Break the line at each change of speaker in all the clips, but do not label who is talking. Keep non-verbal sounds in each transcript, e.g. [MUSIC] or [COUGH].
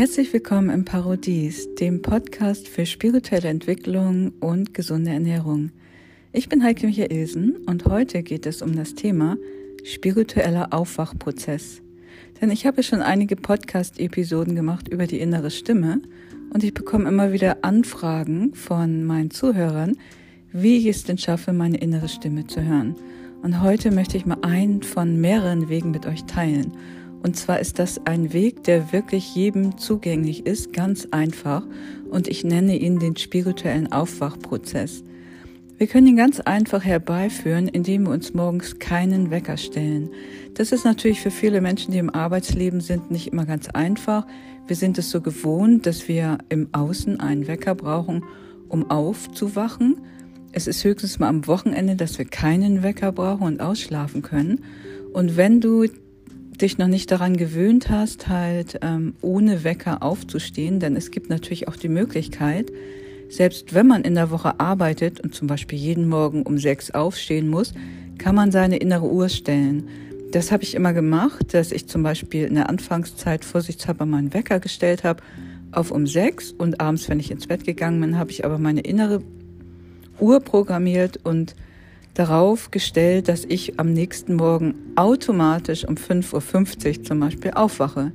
Herzlich willkommen im Parodies, dem Podcast für spirituelle Entwicklung und gesunde Ernährung. Ich bin Heike Michaelsen und heute geht es um das Thema spiritueller Aufwachprozess. Denn ich habe schon einige Podcast-Episoden gemacht über die innere Stimme und ich bekomme immer wieder Anfragen von meinen Zuhörern, wie ich es denn schaffe, meine innere Stimme zu hören. Und heute möchte ich mal einen von mehreren Wegen mit euch teilen. Und zwar ist das ein Weg, der wirklich jedem zugänglich ist, ganz einfach. Und ich nenne ihn den spirituellen Aufwachprozess. Wir können ihn ganz einfach herbeiführen, indem wir uns morgens keinen Wecker stellen. Das ist natürlich für viele Menschen, die im Arbeitsleben sind, nicht immer ganz einfach. Wir sind es so gewohnt, dass wir im Außen einen Wecker brauchen, um aufzuwachen. Es ist höchstens mal am Wochenende, dass wir keinen Wecker brauchen und ausschlafen können. Und wenn du dich noch nicht daran gewöhnt hast, halt ähm, ohne Wecker aufzustehen, denn es gibt natürlich auch die Möglichkeit, selbst wenn man in der Woche arbeitet und zum Beispiel jeden Morgen um sechs aufstehen muss, kann man seine innere Uhr stellen. Das habe ich immer gemacht, dass ich zum Beispiel in der Anfangszeit vorsichtshalber meinen Wecker gestellt habe auf um sechs und abends, wenn ich ins Bett gegangen bin, habe ich aber meine innere Uhr programmiert und darauf gestellt, dass ich am nächsten Morgen automatisch um 5.50 Uhr zum Beispiel aufwache.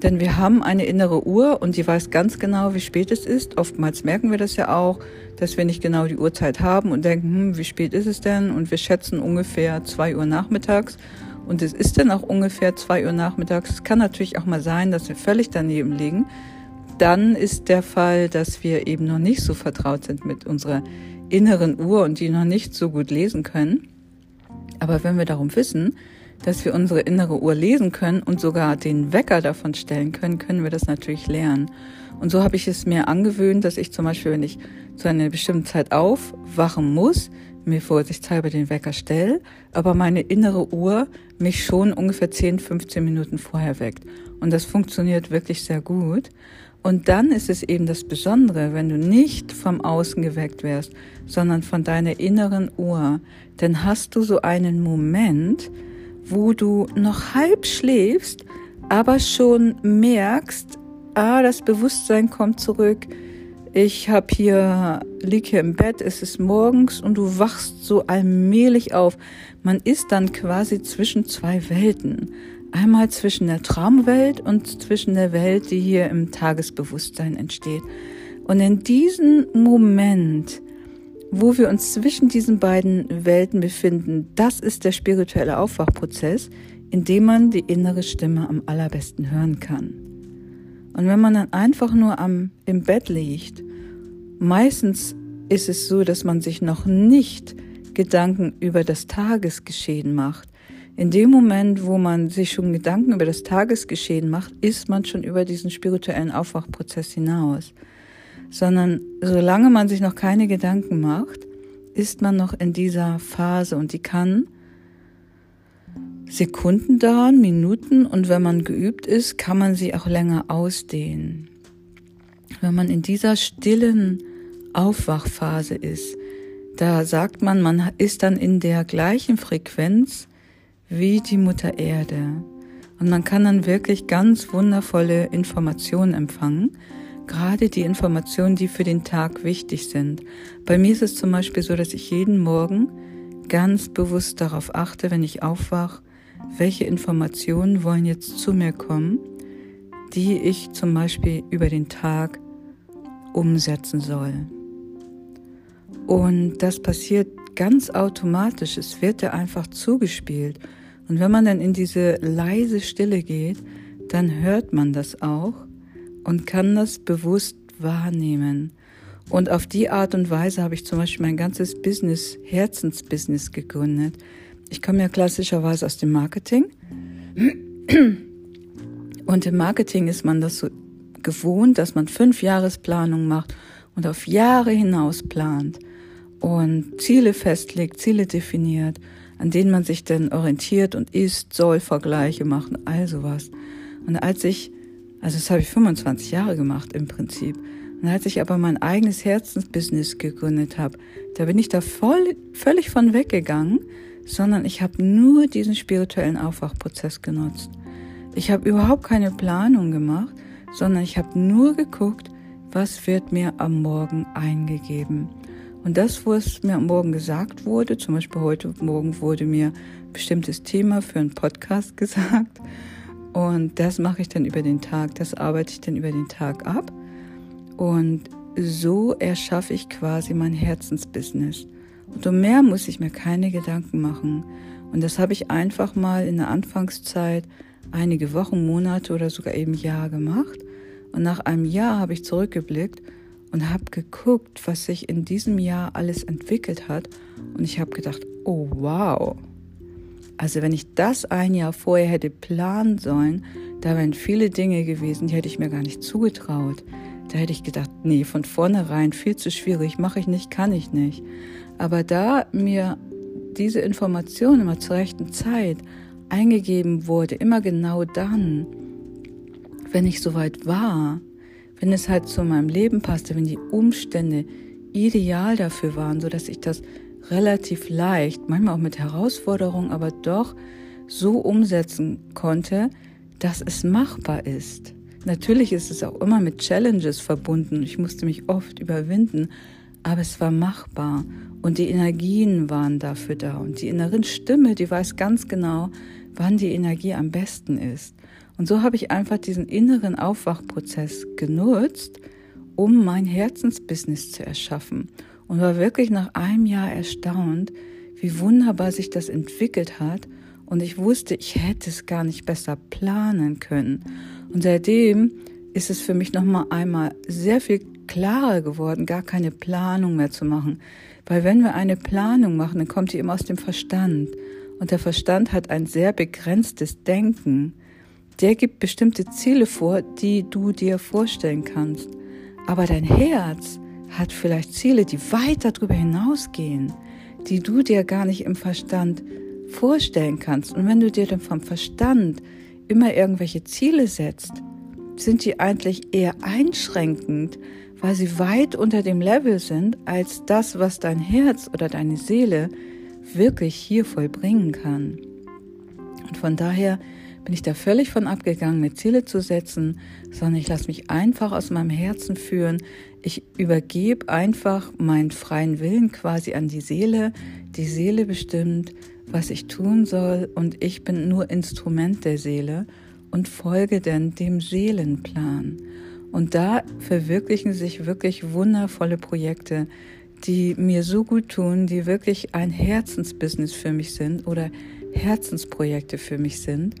Denn wir haben eine innere Uhr und die weiß ganz genau, wie spät es ist. Oftmals merken wir das ja auch, dass wir nicht genau die Uhrzeit haben und denken, hm, wie spät ist es denn? Und wir schätzen ungefähr zwei Uhr nachmittags. Und es ist dann auch ungefähr zwei Uhr nachmittags. Es kann natürlich auch mal sein, dass wir völlig daneben liegen. Dann ist der Fall, dass wir eben noch nicht so vertraut sind mit unserer inneren Uhr und die noch nicht so gut lesen können. Aber wenn wir darum wissen, dass wir unsere innere Uhr lesen können und sogar den Wecker davon stellen können, können wir das natürlich lernen. Und so habe ich es mir angewöhnt, dass ich zum Beispiel, wenn ich zu einer bestimmten Zeit aufwachen muss, mir vorsichtshalber den Wecker stelle, aber meine innere Uhr mich schon ungefähr 10, 15 Minuten vorher weckt. Und das funktioniert wirklich sehr gut. Und dann ist es eben das Besondere, wenn du nicht vom Außen geweckt wirst, sondern von deiner inneren Uhr, dann hast du so einen Moment, wo du noch halb schläfst, aber schon merkst, ah, das Bewusstsein kommt zurück. Ich habe hier lieg hier im Bett, es ist morgens und du wachst so allmählich auf. Man ist dann quasi zwischen zwei Welten. Einmal zwischen der Traumwelt und zwischen der Welt, die hier im Tagesbewusstsein entsteht. Und in diesem Moment, wo wir uns zwischen diesen beiden Welten befinden, das ist der spirituelle Aufwachprozess, in dem man die innere Stimme am allerbesten hören kann. Und wenn man dann einfach nur am, im Bett liegt, meistens ist es so, dass man sich noch nicht Gedanken über das Tagesgeschehen macht, in dem Moment, wo man sich schon Gedanken über das Tagesgeschehen macht, ist man schon über diesen spirituellen Aufwachprozess hinaus. Sondern solange man sich noch keine Gedanken macht, ist man noch in dieser Phase und die kann Sekunden dauern, Minuten und wenn man geübt ist, kann man sie auch länger ausdehnen. Wenn man in dieser stillen Aufwachphase ist, da sagt man, man ist dann in der gleichen Frequenz, wie die Mutter Erde. Und man kann dann wirklich ganz wundervolle Informationen empfangen, gerade die Informationen, die für den Tag wichtig sind. Bei mir ist es zum Beispiel so, dass ich jeden Morgen ganz bewusst darauf achte, wenn ich aufwache, welche Informationen wollen jetzt zu mir kommen, die ich zum Beispiel über den Tag umsetzen soll. Und das passiert ganz automatisch. Es wird dir einfach zugespielt. Und wenn man dann in diese leise Stille geht, dann hört man das auch und kann das bewusst wahrnehmen. Und auf die Art und Weise habe ich zum Beispiel mein ganzes Business, Herzensbusiness gegründet. Ich komme ja klassischerweise aus dem Marketing. Und im Marketing ist man das so gewohnt, dass man fünf Jahresplanung macht und auf Jahre hinaus plant und Ziele festlegt, Ziele definiert, an denen man sich dann orientiert und ist, soll, Vergleiche machen, all sowas. Und als ich, also das habe ich 25 Jahre gemacht im Prinzip, und als ich aber mein eigenes Herzensbusiness gegründet habe, da bin ich da voll, völlig von weggegangen, sondern ich habe nur diesen spirituellen Aufwachprozess genutzt. Ich habe überhaupt keine Planung gemacht, sondern ich habe nur geguckt, was wird mir am Morgen eingegeben. Und das, was mir am Morgen gesagt wurde, zum Beispiel heute Morgen wurde mir ein bestimmtes Thema für einen Podcast [LAUGHS] gesagt. Und das mache ich dann über den Tag, das arbeite ich dann über den Tag ab. Und so erschaffe ich quasi mein Herzensbusiness. Und um mehr muss ich mir keine Gedanken machen. Und das habe ich einfach mal in der Anfangszeit einige Wochen, Monate oder sogar eben Jahr gemacht. Und nach einem Jahr habe ich zurückgeblickt und habe geguckt, was sich in diesem Jahr alles entwickelt hat. Und ich habe gedacht, oh wow. Also wenn ich das ein Jahr vorher hätte planen sollen, da wären viele Dinge gewesen, die hätte ich mir gar nicht zugetraut. Da hätte ich gedacht, nee, von vornherein viel zu schwierig, mache ich nicht, kann ich nicht. Aber da mir diese Information immer zur rechten Zeit eingegeben wurde, immer genau dann, wenn ich soweit war, wenn es halt zu meinem Leben passte, wenn die Umstände ideal dafür waren, so dass ich das relativ leicht, manchmal auch mit Herausforderungen, aber doch so umsetzen konnte, dass es machbar ist. Natürlich ist es auch immer mit Challenges verbunden. Ich musste mich oft überwinden, aber es war machbar und die Energien waren dafür da und die inneren Stimme, die weiß ganz genau, wann die Energie am besten ist. Und so habe ich einfach diesen inneren Aufwachprozess genutzt, um mein Herzensbusiness zu erschaffen und war wirklich nach einem Jahr erstaunt, wie wunderbar sich das entwickelt hat und ich wusste, ich hätte es gar nicht besser planen können. Und seitdem ist es für mich nochmal einmal sehr viel klarer geworden, gar keine Planung mehr zu machen. Weil wenn wir eine Planung machen, dann kommt die immer aus dem Verstand. Und der Verstand hat ein sehr begrenztes Denken. Der gibt bestimmte Ziele vor, die du dir vorstellen kannst. Aber dein Herz hat vielleicht Ziele, die weit darüber hinausgehen, die du dir gar nicht im Verstand vorstellen kannst. Und wenn du dir dann vom Verstand immer irgendwelche Ziele setzt, sind die eigentlich eher einschränkend, weil sie weit unter dem Level sind als das, was dein Herz oder deine Seele wirklich hier vollbringen kann. Und von daher bin ich da völlig von abgegangen, mir Ziele zu setzen, sondern ich lasse mich einfach aus meinem Herzen führen. Ich übergebe einfach meinen freien Willen quasi an die Seele. Die Seele bestimmt, was ich tun soll und ich bin nur Instrument der Seele und folge dann dem Seelenplan. Und da verwirklichen sich wirklich wundervolle Projekte, die mir so gut tun, die wirklich ein Herzensbusiness für mich sind oder Herzensprojekte für mich sind.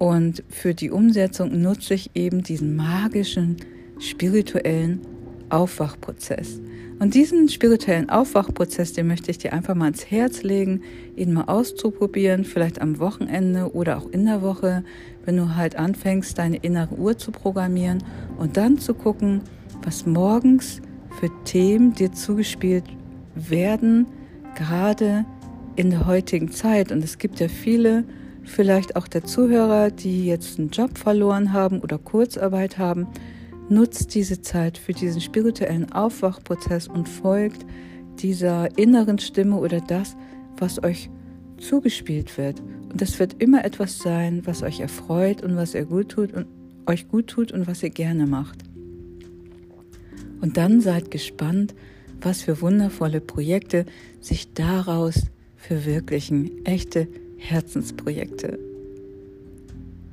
Und für die Umsetzung nutze ich eben diesen magischen, spirituellen Aufwachprozess. Und diesen spirituellen Aufwachprozess, den möchte ich dir einfach mal ans Herz legen, ihn mal auszuprobieren, vielleicht am Wochenende oder auch in der Woche, wenn du halt anfängst, deine innere Uhr zu programmieren und dann zu gucken, was morgens für Themen dir zugespielt werden, gerade in der heutigen Zeit. Und es gibt ja viele, vielleicht auch der Zuhörer, die jetzt einen Job verloren haben oder Kurzarbeit haben, Nutzt diese Zeit für diesen spirituellen Aufwachprozess und folgt dieser inneren Stimme oder das, was euch zugespielt wird. Und das wird immer etwas sein, was euch erfreut und was ihr gut tut und euch gut tut und was ihr gerne macht. Und dann seid gespannt, was für wundervolle Projekte sich daraus verwirklichen. Echte Herzensprojekte.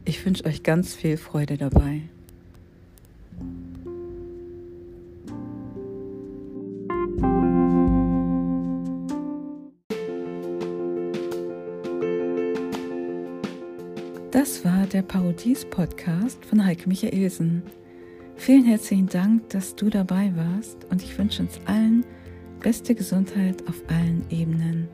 Ich wünsche euch ganz viel Freude dabei. Das war der Parodies-Podcast von Heike Michaelsen. Vielen herzlichen Dank, dass du dabei warst und ich wünsche uns allen beste Gesundheit auf allen Ebenen.